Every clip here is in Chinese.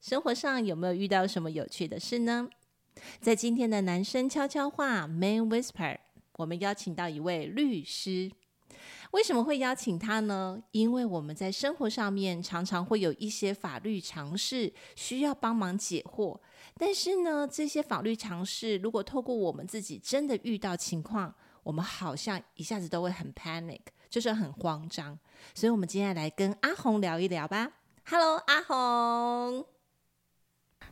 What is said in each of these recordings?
生活上有没有遇到什么有趣的事呢？在今天的男生悄悄话 （Man Whisper），我们邀请到一位律师。为什么会邀请他呢？因为我们在生活上面常常会有一些法律常识需要帮忙解惑，但是呢，这些法律常识如果透过我们自己真的遇到情况，我们好像一下子都会很 panic，就是很慌张。所以，我们今天来跟阿红聊一聊吧。Hello，阿红。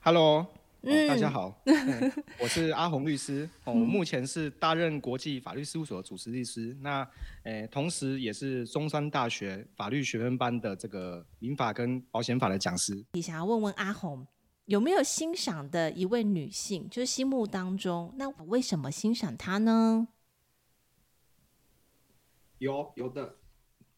Hello，、嗯哦、大家好、嗯，我是阿红律师，哦，我目前是大任国际法律事务所的主持律师，那，呃、同时也是中山大学法律学分班的这个民法跟保险法的讲师。你想要问问阿红，有没有欣赏的一位女性，就是心目当中，那我为什么欣赏她呢？有有的，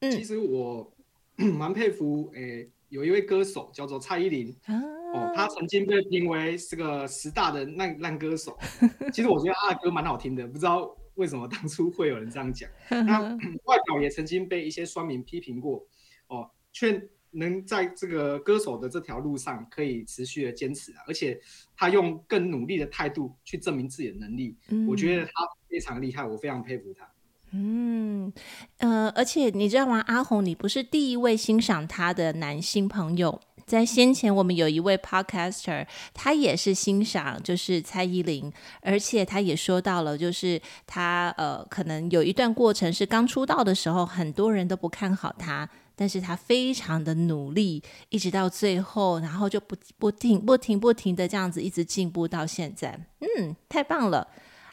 其实我 蛮佩服，诶，有一位歌手叫做蔡依林。啊哦，她曾经被评为这个十大的烂烂歌手。其实我觉得他的歌蛮好听的，不知道为什么当初会有人这样讲。那外表也曾经被一些酸民批评过，哦，却能在这个歌手的这条路上可以持续的坚持啊，而且他用更努力的态度去证明自己的能力。嗯，我觉得他非常厉害，我非常佩服他。嗯，呃，而且你知道吗，阿红，你不是第一位欣赏他的男性朋友。在先前，我们有一位 podcaster，他也是欣赏就是蔡依林，而且他也说到了，就是他呃，可能有一段过程是刚出道的时候，很多人都不看好他，但是他非常的努力，一直到最后，然后就不不停不停不停的这样子一直进步到现在，嗯，太棒了。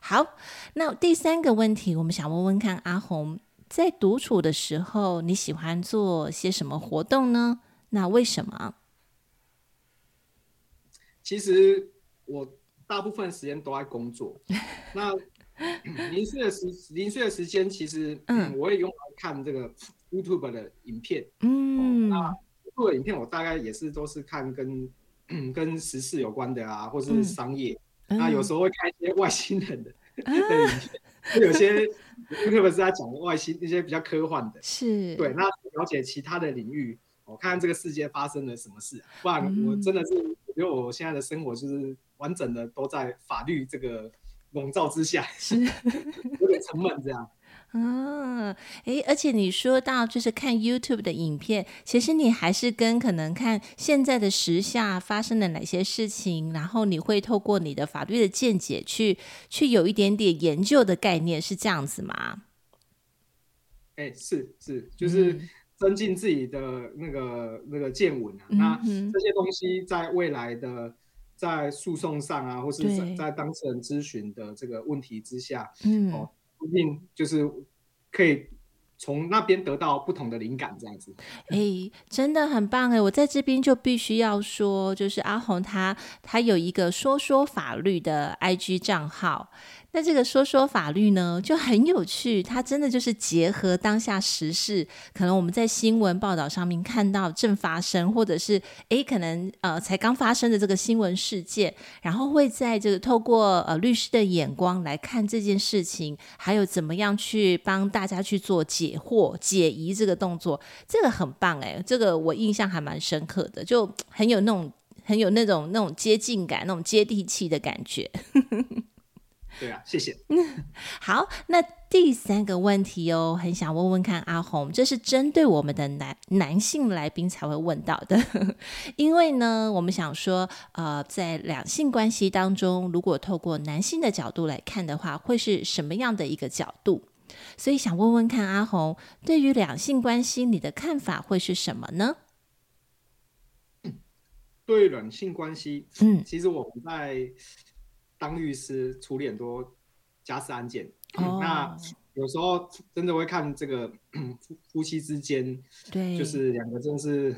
好，那第三个问题，我们想问问看阿红，在独处的时候，你喜欢做些什么活动呢？那为什么？其实我大部分时间都在工作，那零碎的时 零碎的时间，其实嗯，我也用来看这个 YouTube 的影片，嗯，那 YouTube 的影片我大概也是都是看跟 跟时事有关的啊，或是商业，嗯、那有时候会看一些外星人的、有些 YouTube 是在讲外星一些比较科幻的，是对，那了解其他的领域，我看看这个世界发生了什么事，不然我真的是。因为我现在的生活就是完整的都在法律这个笼罩之下，是有点沉闷这样。嗯，诶，而且你说到就是看 YouTube 的影片，其实你还是跟可能看现在的时下发生了哪些事情，然后你会透过你的法律的见解去去有一点点研究的概念，是这样子吗？哎，是是，就是。嗯增进自己的那个那个见闻啊，嗯、那这些东西在未来的在诉讼上啊，或是在在当事人咨询的这个问题之下，嗯，哦，一定就是可以从那边得到不同的灵感，这样子。哎、真的很棒哎！我在这边就必须要说，就是阿红他他有一个说说法律的 IG 账号。那这个说说法律呢，就很有趣，它真的就是结合当下时事，可能我们在新闻报道上面看到正发生，或者是诶，可能呃才刚发生的这个新闻事件，然后会在这个透过呃律师的眼光来看这件事情，还有怎么样去帮大家去做解惑、解疑这个动作，这个很棒诶，这个我印象还蛮深刻的，就很有那种很有那种那种接近感、那种接地气的感觉。对啊，谢谢。好，那第三个问题哦，很想问问看阿红，这是针对我们的男男性来宾才会问到的，因为呢，我们想说，呃，在两性关系当中，如果透过男性的角度来看的话，会是什么样的一个角度？所以想问问看阿红，对于两性关系，你的看法会是什么呢？对两性关系，嗯，其实我们在。当律师处理很多家事案件，oh. 那有时候真的会看这个夫夫妻之间，对，就是两个真是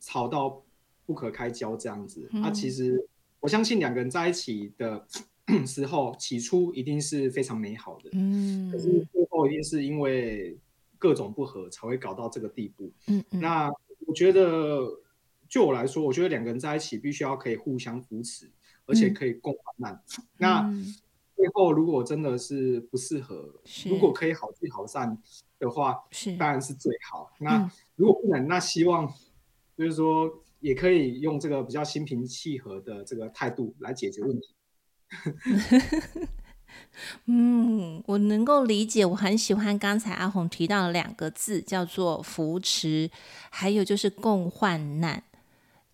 吵到不可开交这样子。那、嗯啊、其实我相信两个人在一起的 时候，起初一定是非常美好的，嗯，可是最后一定是因为各种不合才会搞到这个地步，嗯，嗯，那我觉得，就我来说，我觉得两个人在一起必须要可以互相扶持，而且可以共患难。嗯、那最后如果真的是不适合，如果可以好聚好散的话，是当然是最好。那如果不能，那希望就是说。也可以用这个比较心平气和的这个态度来解决问题。嗯，我能够理解，我很喜欢刚才阿红提到的两个字，叫做扶持，还有就是共患难。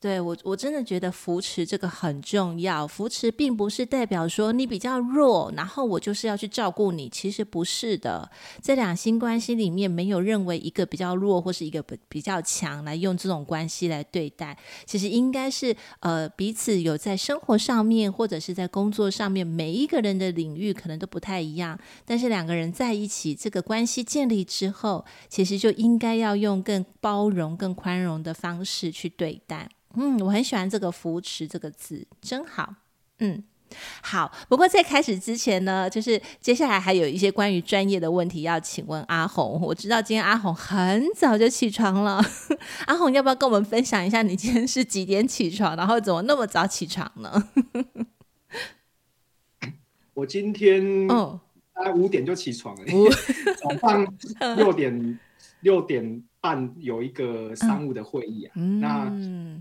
对，我，我真的觉得扶持这个很重要。扶持并不是代表说你比较弱，然后我就是要去照顾你。其实不是的，在两性关系里面，没有认为一个比较弱或是一个比比较强来用这种关系来对待。其实应该是呃彼此有在生活上面或者是在工作上面，每一个人的领域可能都不太一样。但是两个人在一起，这个关系建立之后，其实就应该要用更包容、更宽容的方式去对待。嗯，我很喜欢这个“扶持”这个字，真好。嗯，好。不过在开始之前呢，就是接下来还有一些关于专业的问题要请问阿红。我知道今天阿红很早就起床了，阿红要不要跟我们分享一下你今天是几点起床，然后怎么那么早起床呢？我今天哦，大概五点就起床了，早上六点六点。办有一个商务的会议啊，嗯、那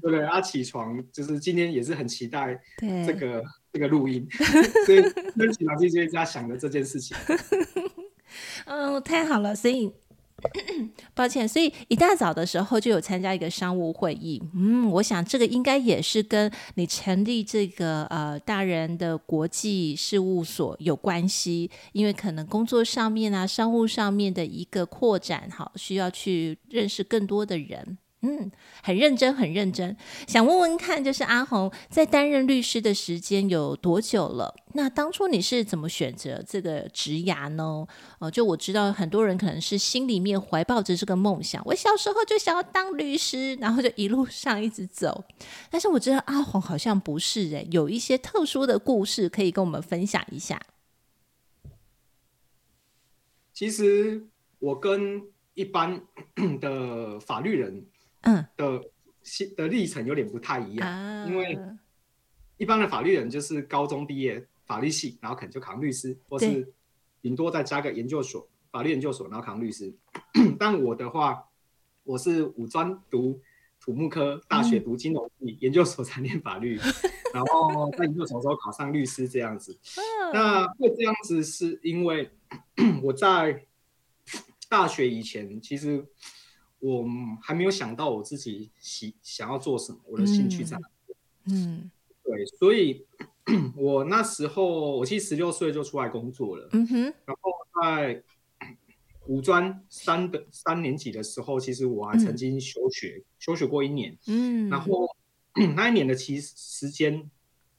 对不对？他起床就是今天也是很期待这个这个录音，所以跟起床就在想着这件事情。嗯，太好了，所以。抱歉，所以一大早的时候就有参加一个商务会议。嗯，我想这个应该也是跟你成立这个呃大人的国际事务所有关系，因为可能工作上面啊、商务上面的一个扩展，好，需要去认识更多的人。嗯，很认真，很认真。想问问看，就是阿红在担任律师的时间有多久了？那当初你是怎么选择这个职涯呢？呃，就我知道很多人可能是心里面怀抱着这个梦想，我小时候就想要当律师，然后就一路上一直走。但是我知道阿红好像不是诶，有一些特殊的故事可以跟我们分享一下。其实我跟一般的法律人。嗯的的历程有点不太一样，啊、因为一般的法律人就是高中毕业法律系，然后可能就考律师，或是顶多再加个研究所，法律研究所，然后考律师。但我的话，我是五专读土木科，大学读金融系，嗯、研究所才念法律，然后在研究所时候考上律师这样子。啊、那会这样子是因为 我在大学以前其实。我还没有想到我自己喜想要做什么，我的兴趣在哪里？嗯，对，所以 我那时候我其实十六岁就出来工作了。嗯哼，然后在 五专三的三年级的时候，其实我还曾经休学，嗯、休学过一年。嗯，然后 那一年的其时间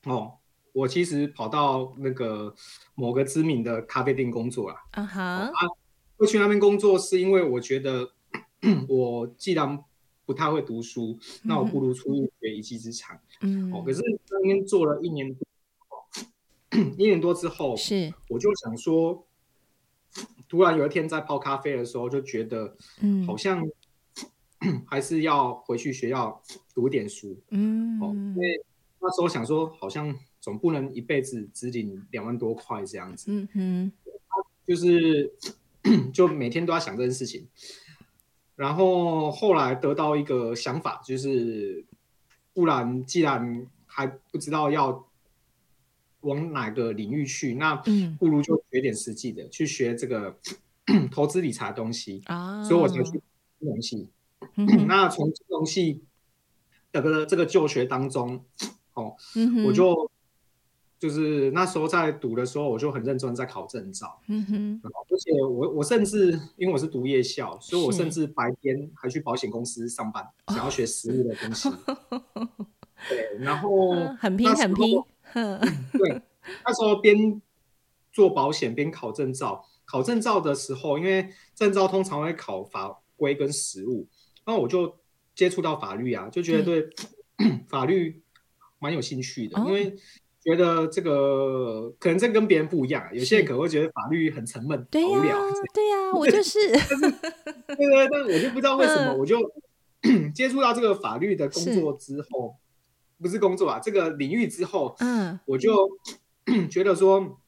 哦，我其实跑到那个某个知名的咖啡店工作了。Uh huh. 啊哈，会去那边工作是因为我觉得。我既然不太会读书，嗯、那我不如出去学一技之长。嗯，哦，可是那边做了一年多，一年多之后，是我就想说，突然有一天在泡咖啡的时候，就觉得，嗯，好像 还是要回去学校读点书。嗯，哦，因为那时候想说，好像总不能一辈子只领两万多块这样子。嗯哼，就是就每天都要想这件事情。然后后来得到一个想法，就是不然既然还不知道要往哪个领域去，那不如就学点实际的，嗯、去学这个 投资理财的东西啊。所以我才去金融系。嗯、那从金融系的这个这个就学当中，哦，嗯、我就。就是那时候在读的时候，我就很认真在考证照。嗯哼，而且我我甚至因为我是读夜校，所以我甚至白天还去保险公司上班，想要学实务的东西。哦、对，然后很拼很拼。对，那时候边做保险边考证照。考证照的时候，因为证照通常会考法规跟实务，那我就接触到法律啊，就觉得对、嗯、法律。蛮有兴趣的，哦、因为觉得这个可能这跟别人不一样，有些人可能会觉得法律很沉闷、无聊。对呀、啊，我就是。对对，但我就不知道为什么，我就 接触到这个法律的工作之后，是不是工作啊，这个领域之后，嗯，我就 觉得说，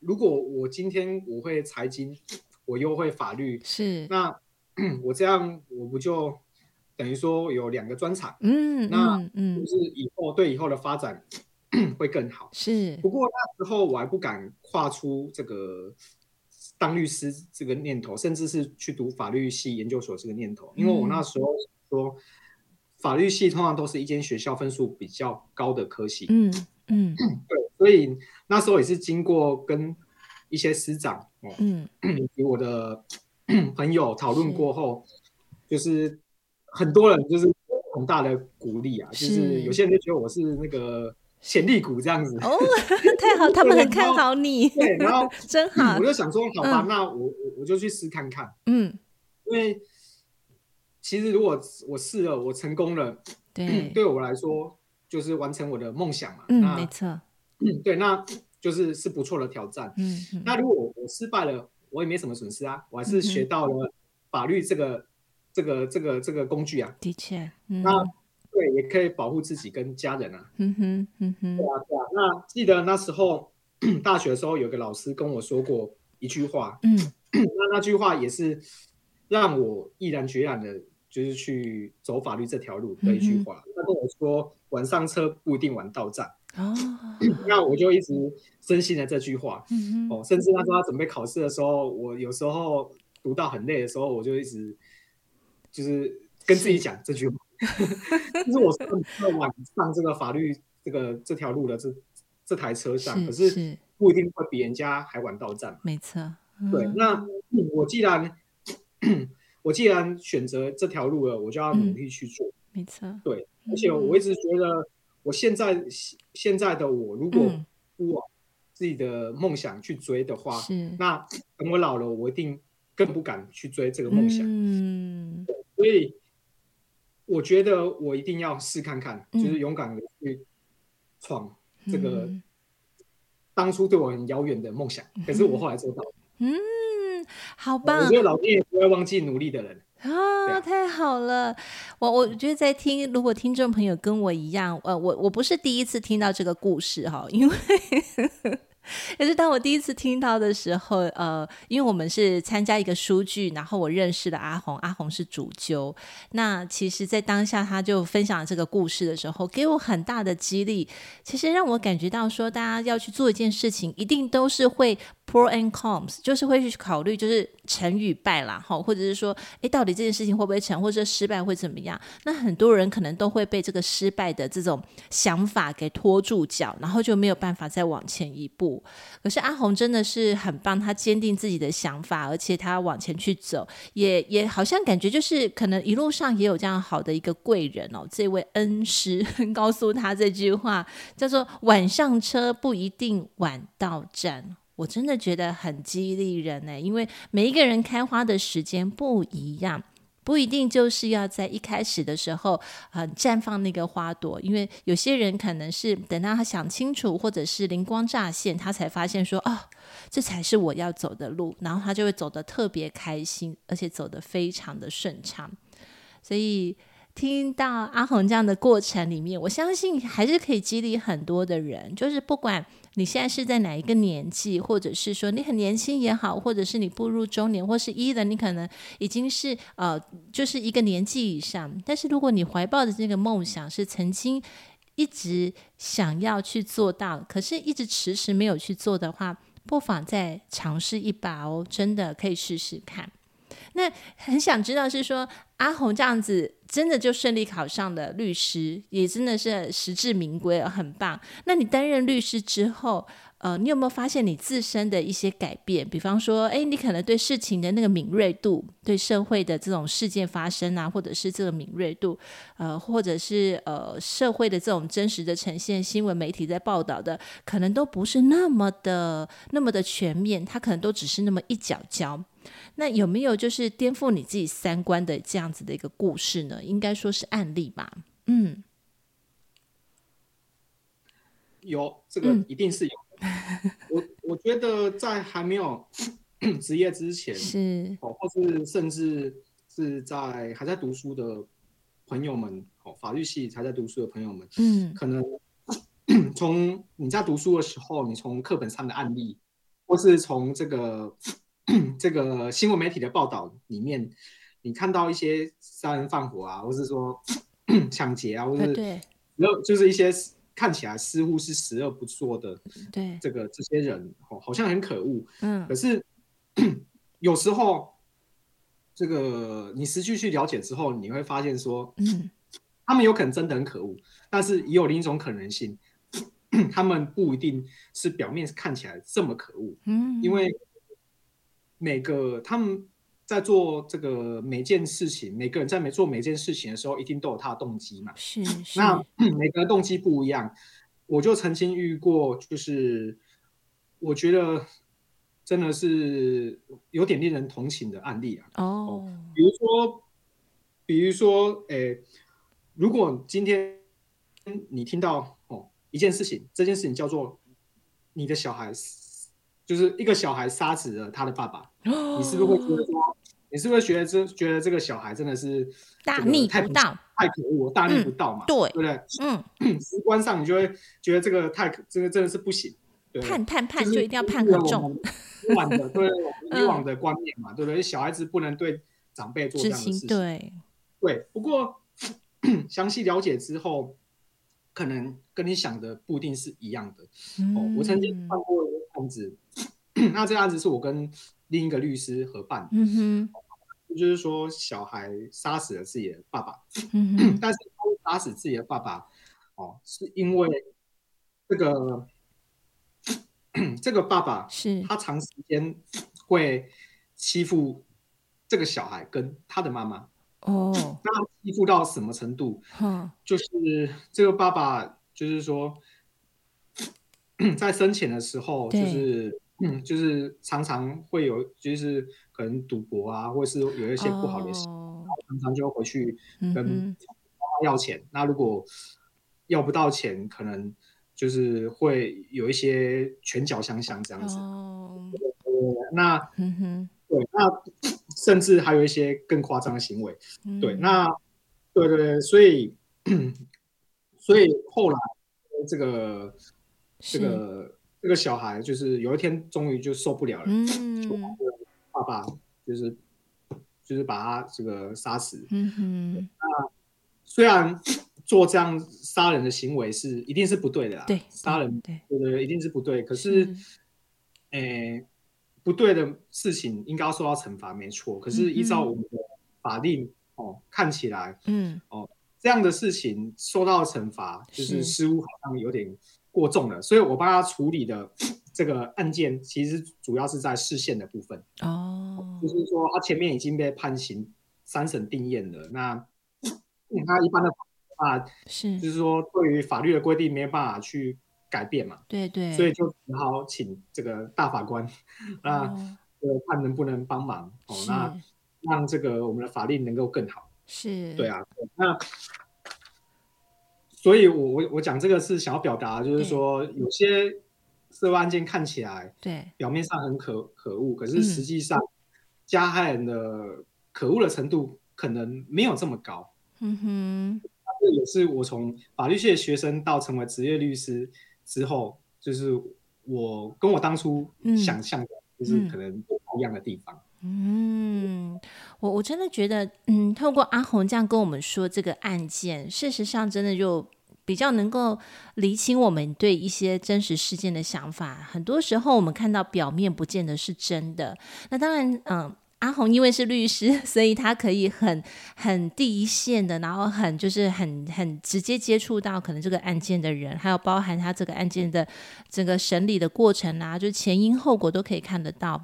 如果我今天我会财经，我又会法律，是。那 我这样我不就等于说有两个专场，嗯，那嗯，就是以后对以后的发展 会更好。是，不过那时候我还不敢跨出这个当律师这个念头，甚至是去读法律系研究所这个念头，因为我那时候说法律系通常都是一间学校分数比较高的科系，嗯嗯，对，所以那时候也是经过跟一些师长，嗯，以及我的 朋友讨论过后，就是很多人就是很大的鼓励啊，就是。有些人就觉得我是那个潜力股这样子。哦，太好，他们很看好你。对，然后 真好，我就想说，好吧，那我我我就去试看看。嗯，因为其实如果我试了，我成功了，对，对我来说就是完成我的梦想嘛。嗯，没错。嗯，对，那。就是是不错的挑战。嗯，嗯，那如果我，我失败了，我也没什么损失啊，我还是学到了法律这个、嗯、这个这个这个工具啊。的确，嗯、那对，也可以保护自己跟家人啊。嗯哼，嗯哼，对啊，对啊。那记得那时候大学的时候，有个老师跟我说过一句话。嗯，那那句话也是让我毅然决然的，就是去走法律这条路的一句话。他、嗯、跟我说：“晚上车不一定晚到站。”哦，那我就一直深信了这句话。嗯、哦，甚至那时候他准备考试的时候，我有时候读到很累的时候，我就一直就是跟自己讲这句话。是 就是我是晚上这个法律这个这条路的这这台车上，可是不一定会比人家还晚到站。没错。嗯、对，那我既然我既然选择这条路了，我就要努力去做。嗯、没错。对，而且我一直觉得。我现在现在的我，如果不往自己的梦想去追的话，嗯、那等我老了，我一定更不敢去追这个梦想。嗯，所以我觉得我一定要试看看，嗯、就是勇敢的去闯这个当初对我很遥远的梦想。嗯、可是我后来做到了。嗯，好棒！我觉得老天爷不会忘记努力的人。啊，太好了！我我觉得在听，如果听众朋友跟我一样，呃，我我不是第一次听到这个故事哈，因为。可是当我第一次听到的时候，呃，因为我们是参加一个书剧，然后我认识了阿红，阿红是主揪。那其实，在当下他就分享了这个故事的时候，给我很大的激励。其实让我感觉到说，大家要去做一件事情，一定都是会 pro and cons，就是会去考虑，就是成与败啦，哈，或者是说，哎，到底这件事情会不会成，或者失败会怎么样？那很多人可能都会被这个失败的这种想法给拖住脚，然后就没有办法再往前一步。可是阿红真的是很棒，他坚定自己的想法，而且他往前去走，也也好像感觉就是可能一路上也有这样好的一个贵人哦。这位恩师 告诉他这句话，叫做“晚上车不一定晚到站”，我真的觉得很激励人呢，因为每一个人开花的时间不一样。不一定就是要在一开始的时候，呃，绽放那个花朵，因为有些人可能是等到他想清楚，或者是灵光乍现，他才发现说，哦，这才是我要走的路，然后他就会走得特别开心，而且走得非常的顺畅，所以。听到阿红这样的过程里面，我相信还是可以激励很多的人。就是不管你现在是在哪一个年纪，或者是说你很年轻也好，或者是你步入中年，或是一的你可能已经是呃，就是一个年纪以上。但是如果你怀抱的这个梦想是曾经一直想要去做到，可是一直迟迟没有去做的话，不妨再尝试一把哦，真的可以试试看。那很想知道是说阿红这样子真的就顺利考上了律师，也真的是实至名归，很棒。那你担任律师之后，呃，你有没有发现你自身的一些改变？比方说，诶，你可能对事情的那个敏锐度，对社会的这种事件发生啊，或者是这个敏锐度，呃，或者是呃社会的这种真实的呈现，新闻媒体在报道的，可能都不是那么的那么的全面，它可能都只是那么一角角。那有没有就是颠覆你自己三观的这样子的一个故事呢？应该说是案例吧。嗯，有这个一定是有。嗯、我我觉得在还没有 职业之前，是哦，或是甚至是在还在读书的朋友们，哦，法律系还在读书的朋友们，嗯，可能 从你在读书的时候，你从课本上的案例，或是从这个 这个新闻媒体的报道里面，你看到一些杀人放火啊，或是说 抢劫啊，或是对，然后就是一些。看起来似乎是十恶不赦的，对这个这些人哦，好像很可恶。嗯，可是 有时候这个你实际去了解之后，你会发现说，嗯，他们有可能真的很可恶，但是也有另一种可能性，他们不一定是表面看起来这么可恶。嗯，因为每个他们。在做这个每件事情，每个人在每做每件事情的时候，一定都有他的动机嘛。是，是。那 每个人动机不一样，我就曾经遇过，就是我觉得真的是有点令人同情的案例啊。哦。比如说，比如说，诶，如果今天你听到哦一件事情，这件事情叫做你的小孩。就是一个小孩杀死了他的爸爸，哦、你是不是会觉得说，你是不是觉得这觉得这个小孩真的是大逆不道，太可恶，大逆不道嘛？嗯、对，对不对？嗯，直观上你就会觉得这个太这个真的是不行，对判判判就一定要判很重，以往的对以往的观念嘛，嗯、对不对？小孩子不能对长辈做这样的事情，对对。不过 详细了解之后，可能跟你想的不一定是一样的。嗯、哦，我曾经看过。案子，那这个案子是我跟另一个律师合办的，嗯哼，就是说小孩杀死了自己的爸爸，嗯哼，但是他杀死自己的爸爸，哦，是因为这个这个爸爸是他长时间会欺负这个小孩跟他的妈妈，哦，那欺负到什么程度？嗯，就是这个爸爸就是说。在生前的时候，就是嗯，就是常常会有，就是可能赌博啊，或者是有一些不好的事，哦、常常就会回去跟妈妈要钱。嗯、那如果要不到钱，可能就是会有一些拳脚相向这样子。哦、那嗯哼，对，那 甚至还有一些更夸张的行为。嗯、对，那对对对，所以 所以后来这个。这个这个小孩就是有一天终于就受不了了，嗯，爸爸就是就是把他这个杀死，嗯哼。那虽然做这样杀人的行为是一定是不对的啦，对，杀人对对对，一定是不对。可是，诶不对的事情应该要受到惩罚，没错。可是依照我们的法令、嗯、哦，看起来，嗯，哦，这样的事情受到惩罚，就是似乎好像有点。过重了，所以我帮他处理的这个案件，其实主要是在释宪的部分。哦，就是说他前面已经被判刑三审定谳了，那他一般的啊是，就是说对于法律的规定没有办法去改变嘛，对对，所以就只好请这个大法官，那看能不能帮忙哦，那让这个我们的法令能够更好，是。对啊，那。所以我，我我我讲这个是想要表达，就是说，有些社会案件看起来，对，表面上很可可恶，可是实际上加害人的可恶的程度可能没有这么高。嗯哼，这也是我从法律系的学生到成为职业律师之后，就是我跟我当初想象的，就是可能不一样的地方。嗯，嗯我我真的觉得，嗯，透过阿红这样跟我们说这个案件，事实上真的就比较能够理清我们对一些真实事件的想法。很多时候我们看到表面不见得是真的。那当然，嗯。阿红因为是律师，所以他可以很很第一线的，然后很就是很很直接接触到可能这个案件的人，还有包含他这个案件的整个审理的过程啊，就前因后果都可以看得到。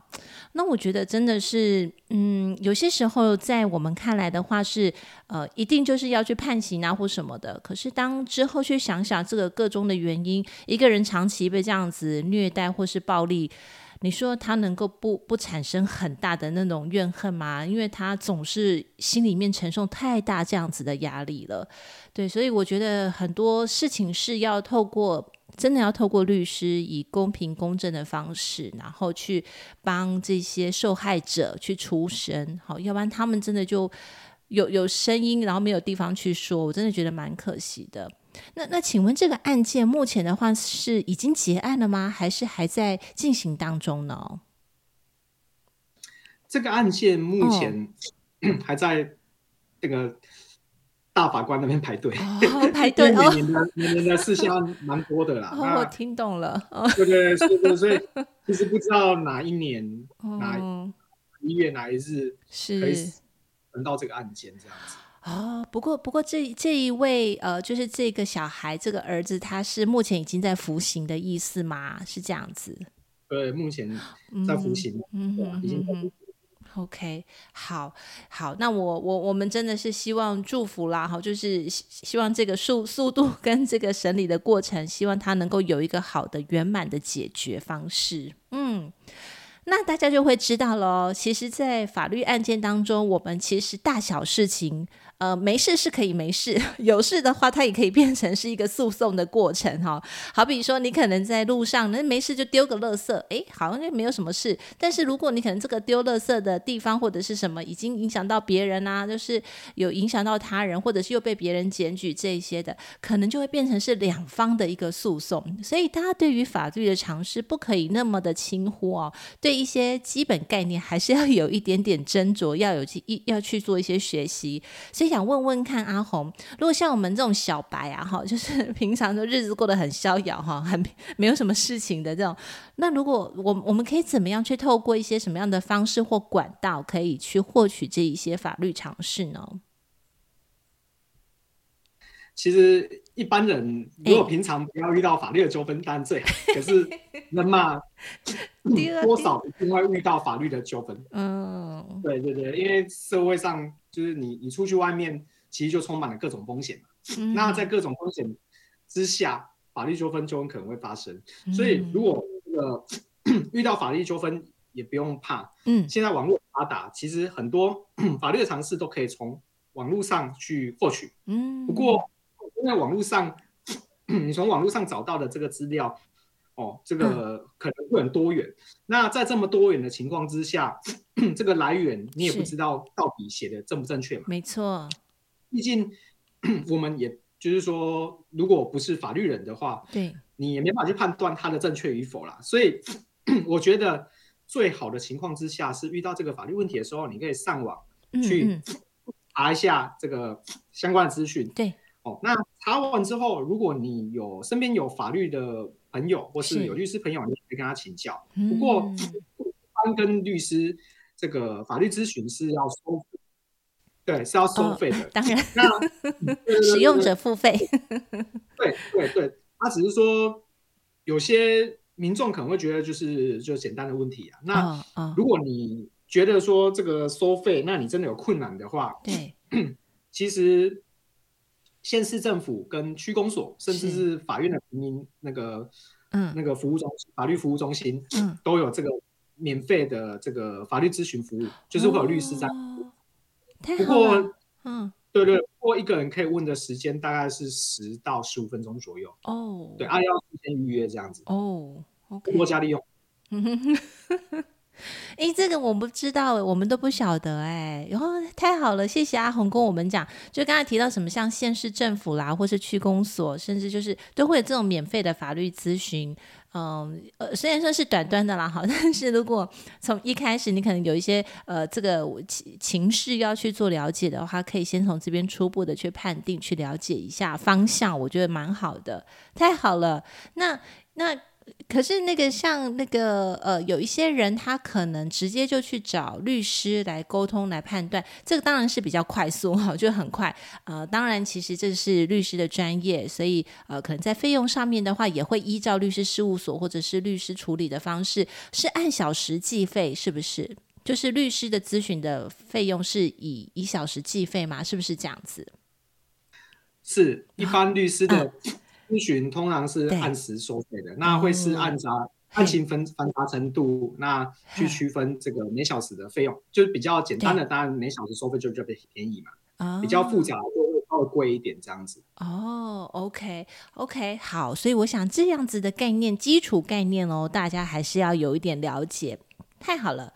那我觉得真的是，嗯，有些时候在我们看来的话是，呃，一定就是要去判刑啊或什么的。可是当之后去想想这个个中的原因，一个人长期被这样子虐待或是暴力。你说他能够不不产生很大的那种怨恨吗？因为他总是心里面承受太大这样子的压力了，对，所以我觉得很多事情是要透过。真的要透过律师以公平公正的方式，然后去帮这些受害者去出声，好，要不然他们真的就有有声音，然后没有地方去说，我真的觉得蛮可惜的。那那请问这个案件目前的话是已经结案了吗？还是还在进行当中呢？这个案件目前、哦、还在这个。大法官那边排队，哦，排队哦。每年的每年的事项蛮多的啦。哦，我听懂了。哦，对对对，是所以其实不知道哪一年，哦、哪一月哪一日是可以轮到这个案件这样子。哦，不过不过这这一位呃，就是这个小孩这个儿子，他是目前已经在服刑的意思吗？是这样子？对，目前在服刑，嗯已经。OK，好，好，那我我我们真的是希望祝福啦，哈，就是希望这个速速度 跟这个审理的过程，希望他能够有一个好的圆满的解决方式，嗯，那大家就会知道喽。其实，在法律案件当中，我们其实大小事情。呃，没事是可以没事，有事的话，它也可以变成是一个诉讼的过程哈。好比说，你可能在路上，那没事就丢个垃圾，诶，好像就没有什么事。但是如果你可能这个丢垃圾的地方或者是什么，已经影响到别人啊，就是有影响到他人，或者是又被别人检举这一些的，可能就会变成是两方的一个诉讼。所以大家对于法律的常识不可以那么的轻忽哦，对一些基本概念还是要有一点点斟酌，要有一要去做一些学习。所以。想问问看阿红，如果像我们这种小白啊，哈，就是平常的日子过得很逍遥哈，很 没有什么事情的这种，那如果我我们可以怎么样去透过一些什么样的方式或管道，可以去获取这一些法律常识呢？其实一般人如果平常不要遇到法律的纠纷，当然最好。可是人嘛，多少一定会遇到法律的纠纷。嗯，对对对，因为社会上就是你你出去外面，其实就充满了各种风险嘛。嗯、那在各种风险之下，法律纠纷就很可能会发生。所以如果这个 遇到法律纠纷，也不用怕。嗯，现在网络发达，其实很多 法律的常识都可以从网络上去获取。嗯，不过。在网络上，你从网络上找到的这个资料，哦，这个可能会很多元。嗯、那在这么多元的情况之下，这个来源你也不知道到底写的正不正确嘛？没错，毕竟 我们也就是说，如果不是法律人的话，对，你也没法去判断它的正确与否啦。所以 我觉得最好的情况之下是遇到这个法律问题的时候，你可以上网去查一下这个相关的资讯。对。哦，那查完之后，如果你有身边有法律的朋友，或是有律师朋友，你可以跟他请教。不过，一般跟律师这个法律咨询是要收费，对，是要收费的。当然，那 使用者付费。对对对，他只是说有些民众可能会觉得就是就简单的问题啊。那如果你觉得说这个收费，那你真的有困难的话，对，其实。县市政府跟区公所，甚至是法院的平民那个，嗯，那个服务中心，法律服务中心，嗯，都有这个免费的这个法律咨询服务，就是会有律师在。不过，嗯，对对，不过一个人可以问的时间大概是十到十五分钟左右。哦，对，啊，要提前预约这样子。哦，OK，多加利用。哎，这个我不知道，我们都不晓得哎。然后太好了，谢谢阿红跟我们讲。就刚才提到什么，像县市政府啦，或是区公所，甚至就是都会有这种免费的法律咨询。嗯，呃，虽然说是短短的啦，好，但是如果从一开始你可能有一些呃这个情情势要去做了解的话，可以先从这边初步的去判定、去了解一下方向，我觉得蛮好的。太好了，那那。可是那个像那个呃，有一些人他可能直接就去找律师来沟通来判断，这个当然是比较快速哈，就很快。呃，当然其实这是律师的专业，所以呃，可能在费用上面的话，也会依照律师事务所或者是律师处理的方式，是按小时计费，是不是？就是律师的咨询的费用是以一小时计费吗？是不是这样子？是一般律师的。咨询通常是按时收费的，那会是按照案情分繁杂程度，那去区分这个每小时的费用，就是比较简单的，当然每小时收费就就比较便宜嘛。比较复杂就会稍微贵一点这样子。哦，OK OK，好，所以我想这样子的概念，基础概念哦，大家还是要有一点了解。太好了，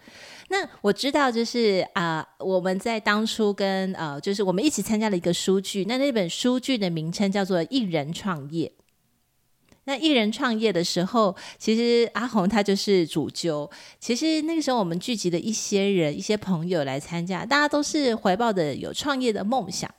那我知道就是啊、我们在当初跟呃，就是我们一起参加了一个书剧，那那本书剧的名称叫做《一人创业》。那一人创业的时候，其实阿红他就是主揪。其实那个时候我们聚集的一些人、一些朋友来参加，大家都是怀抱的有创业的梦想。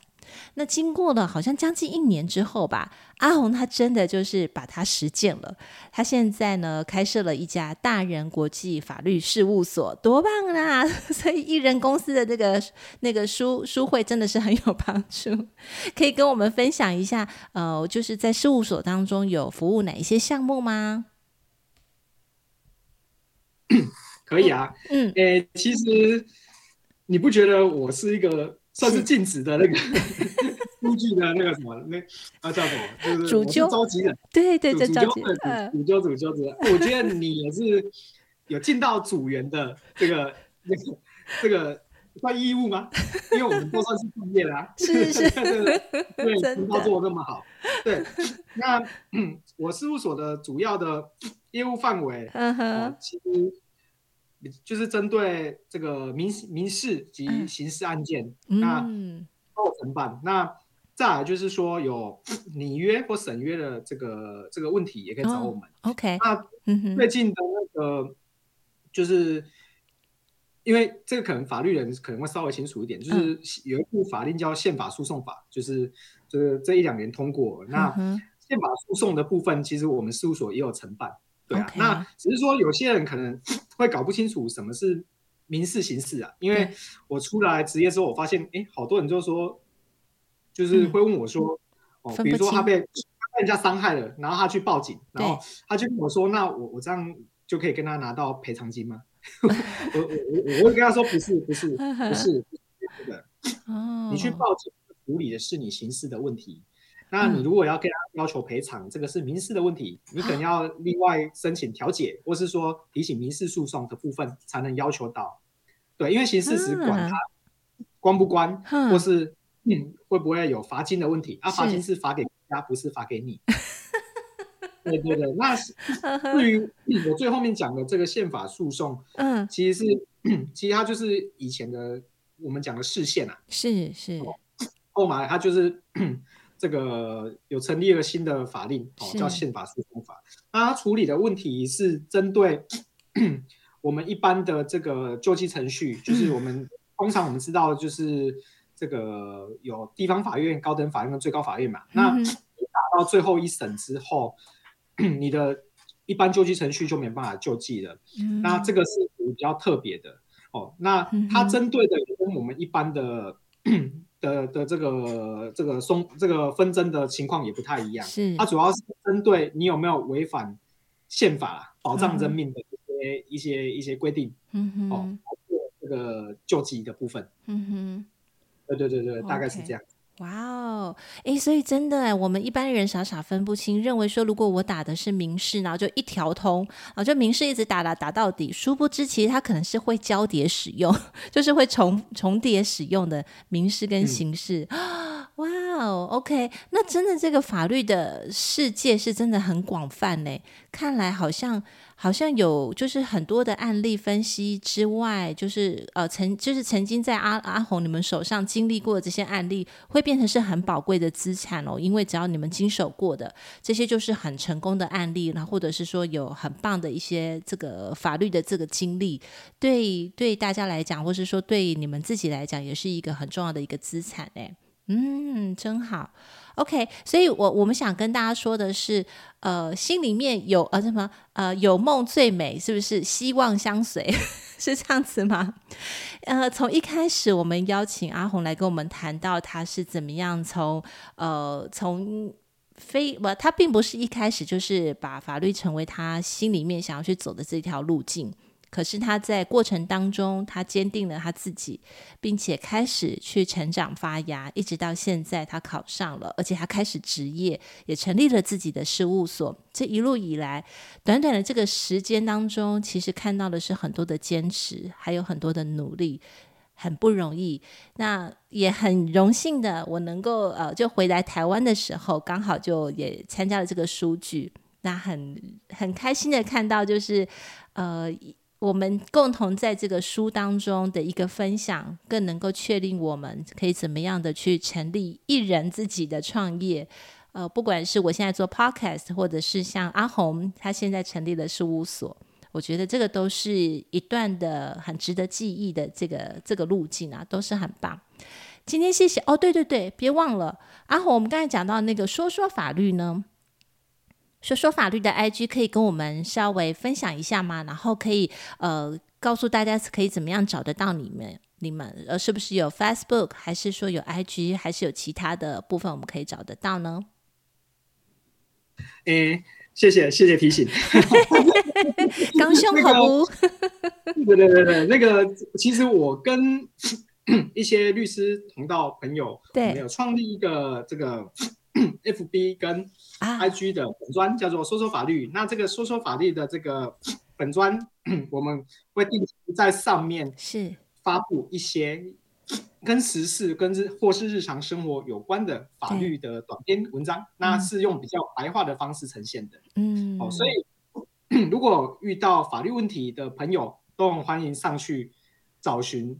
那经过了好像将近一年之后吧，阿红他真的就是把它实践了。他现在呢，开设了一家大人国际法律事务所，多棒啊！所以艺人公司的这个那个书书会真的是很有帮助，可以跟我们分享一下。呃，就是在事务所当中有服务哪一些项目吗？可以啊，嗯，诶、欸，其实你不觉得我是一个？算是禁止的那个 书剧的那个什么，那啊叫什么？就是主揪召集人。对对对，主揪的主揪主揪主。我觉得你也是有尽到组员的这个那个这个算义务吗？因为我们都算是毕业啦啊。是是是。对，领导做的那么好。对，那嗯，我事务所的主要的业务范围，嗯哼，其实。就是针对这个民民事及刑事案件，嗯、那都承办。那再来就是说有拟约或审约的这个这个问题，也可以找我们。哦、OK。那最近的那个，就是因为这个可能法律人可能会稍微清楚一点，就是有一部法令叫《宪法诉讼法》，就是就是这一两年通过。那宪法诉讼的部分，其实我们事务所也有承办。对啊.那只是说有些人可能 会搞不清楚什么是民事、刑事啊。因为我出来职业之后，我发现，哎，好多人就说，就是会问我说，嗯、哦，比如说他被他被人家伤害了，然后他去报警，然后他就跟我说，那我我这样就可以跟他拿到赔偿金吗？我我 我我会跟他说，不是不是不是这个，哦，你去报警处理的是你刑事的问题。那你如果要跟他要求赔偿，嗯、这个是民事的问题，你可能要另外申请调解，或是说提起民事诉讼的部分才能要求到。对，因为刑事只管他关不关，嗯、或是嗯会不会有罚金的问题。啊，罚金是罚给国家，不是罚给你。对对对，那至于我最后面讲的这个宪法诉讼，嗯，其实是其实它就是以前的我们讲的释宪啊，是是，后来它就是。这个有成立了新的法令，哦，叫宪法诉讼法。那它处理的问题是针对 我们一般的这个救济程序，就是我们通常我们知道，就是这个有地方法院、高等法院跟最高法院嘛。那打到最后一审之后，你的一般救济程序就没办法救济了。那这个是比较特别的哦。那它针对的也跟我们一般的。的的这个这个松这个纷争的情况也不太一样，是。它主要是针对你有没有违反宪法保障人民的一些、嗯、一些一些规定，嗯哼，哦，包括这个救济的部分，嗯哼，对对对对大概是这样。哇哦，哎，所以真的哎，我们一般人傻傻分不清，认为说如果我打的是民事，然后就一条通啊，就民事一直打打打到底，殊不知其实它可能是会交叠使用，就是会重重叠使用的民事跟刑事。嗯、哇哦，OK，那真的这个法律的世界是真的很广泛呢，看来好像。好像有，就是很多的案例分析之外，就是呃，曾就是曾经在阿阿鸿你们手上经历过的这些案例，会变成是很宝贵的资产哦。因为只要你们经手过的这些，就是很成功的案例，然后或者是说有很棒的一些这个法律的这个经历，对对大家来讲，或是说对你们自己来讲，也是一个很重要的一个资产哎。嗯，真好。OK，所以我，我们想跟大家说的是，呃，心里面有呃什么呃有梦最美，是不是？希望相随，是这样子吗？呃，从一开始我们邀请阿红来跟我们谈到他是怎么样从呃从非不，他并不是一开始就是把法律成为他心里面想要去走的这条路径。可是他在过程当中，他坚定了他自己，并且开始去成长发芽，一直到现在他考上了，而且他开始职业，也成立了自己的事务所。这一路以来，短短的这个时间当中，其实看到的是很多的坚持，还有很多的努力，很不容易。那也很荣幸的，我能够呃，就回来台湾的时候，刚好就也参加了这个书局，那很很开心的看到，就是呃。我们共同在这个书当中的一个分享，更能够确定我们可以怎么样的去成立一人自己的创业。呃，不管是我现在做 podcast，或者是像阿红，他现在成立了事务所，我觉得这个都是一段的很值得记忆的这个这个路径啊，都是很棒。今天谢谢哦，对对对，别忘了阿红，我们刚才讲到那个说说法律呢。说说法律的 IG 可以跟我们稍微分享一下吗？然后可以呃告诉大家可以怎么样找得到你们？你们呃是不是有 Facebook，还是说有 IG，还是有其他的部分我们可以找得到呢？诶，谢谢谢谢提醒。刚胸口。对对对对，那个其实我跟 一些律师同道朋友，对，没有创立一个这个。FB 跟 IG 的本专、啊、叫做说说法律，那这个说说法律的这个本专，我们会定期在上面是。发布一些跟时事跟日或是日常生活有关的法律的短篇文章，那是用比较白话的方式呈现的。嗯，哦，所以如果遇到法律问题的朋友，都很欢迎上去找寻，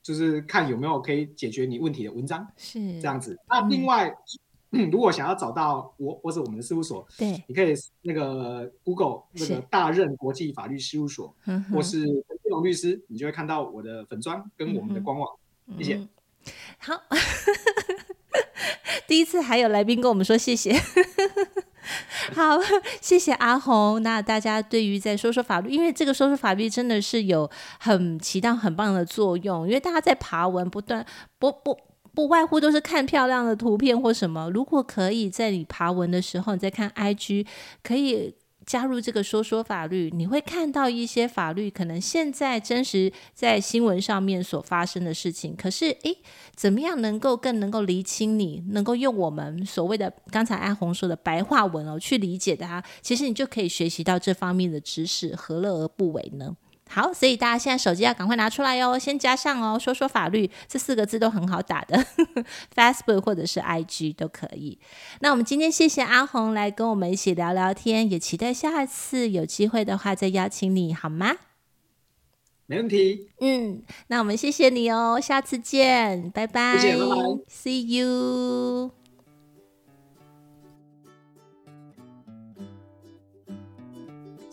就是看有没有可以解决你问题的文章，是。这样子。那另外。嗯嗯，如果想要找到我或者我们的事务所，对，你可以那个 Google 那个大任国际法律事务所，或是陈金龙律师，你就会看到我的粉砖跟我们的官网。嗯、谢谢。嗯、好，第一次还有来宾跟我们说谢谢。好，谢谢阿红。那大家对于在说说法律，因为这个说说法律真的是有很起到很棒的作用，因为大家在爬文不断不不。不不外乎都是看漂亮的图片或什么。如果可以在你爬文的时候，你再看 IG，可以加入这个说说法律，你会看到一些法律可能现在真实在新闻上面所发生的事情。可是，诶，怎么样能够更能够厘清你，能够用我们所谓的刚才阿红说的白话文哦去理解它，其实你就可以学习到这方面的知识，何乐而不为呢？好，所以大家现在手机要赶快拿出来哦，先加上哦，说说法律这四个字都很好打的，Facebook 或者是 IG 都可以。那我们今天谢谢阿红来跟我们一起聊聊天，也期待下一次有机会的话再邀请你好吗？没问题。嗯，那我们谢谢你哦，下次见，拜拜，谢谢，拜拜，See you。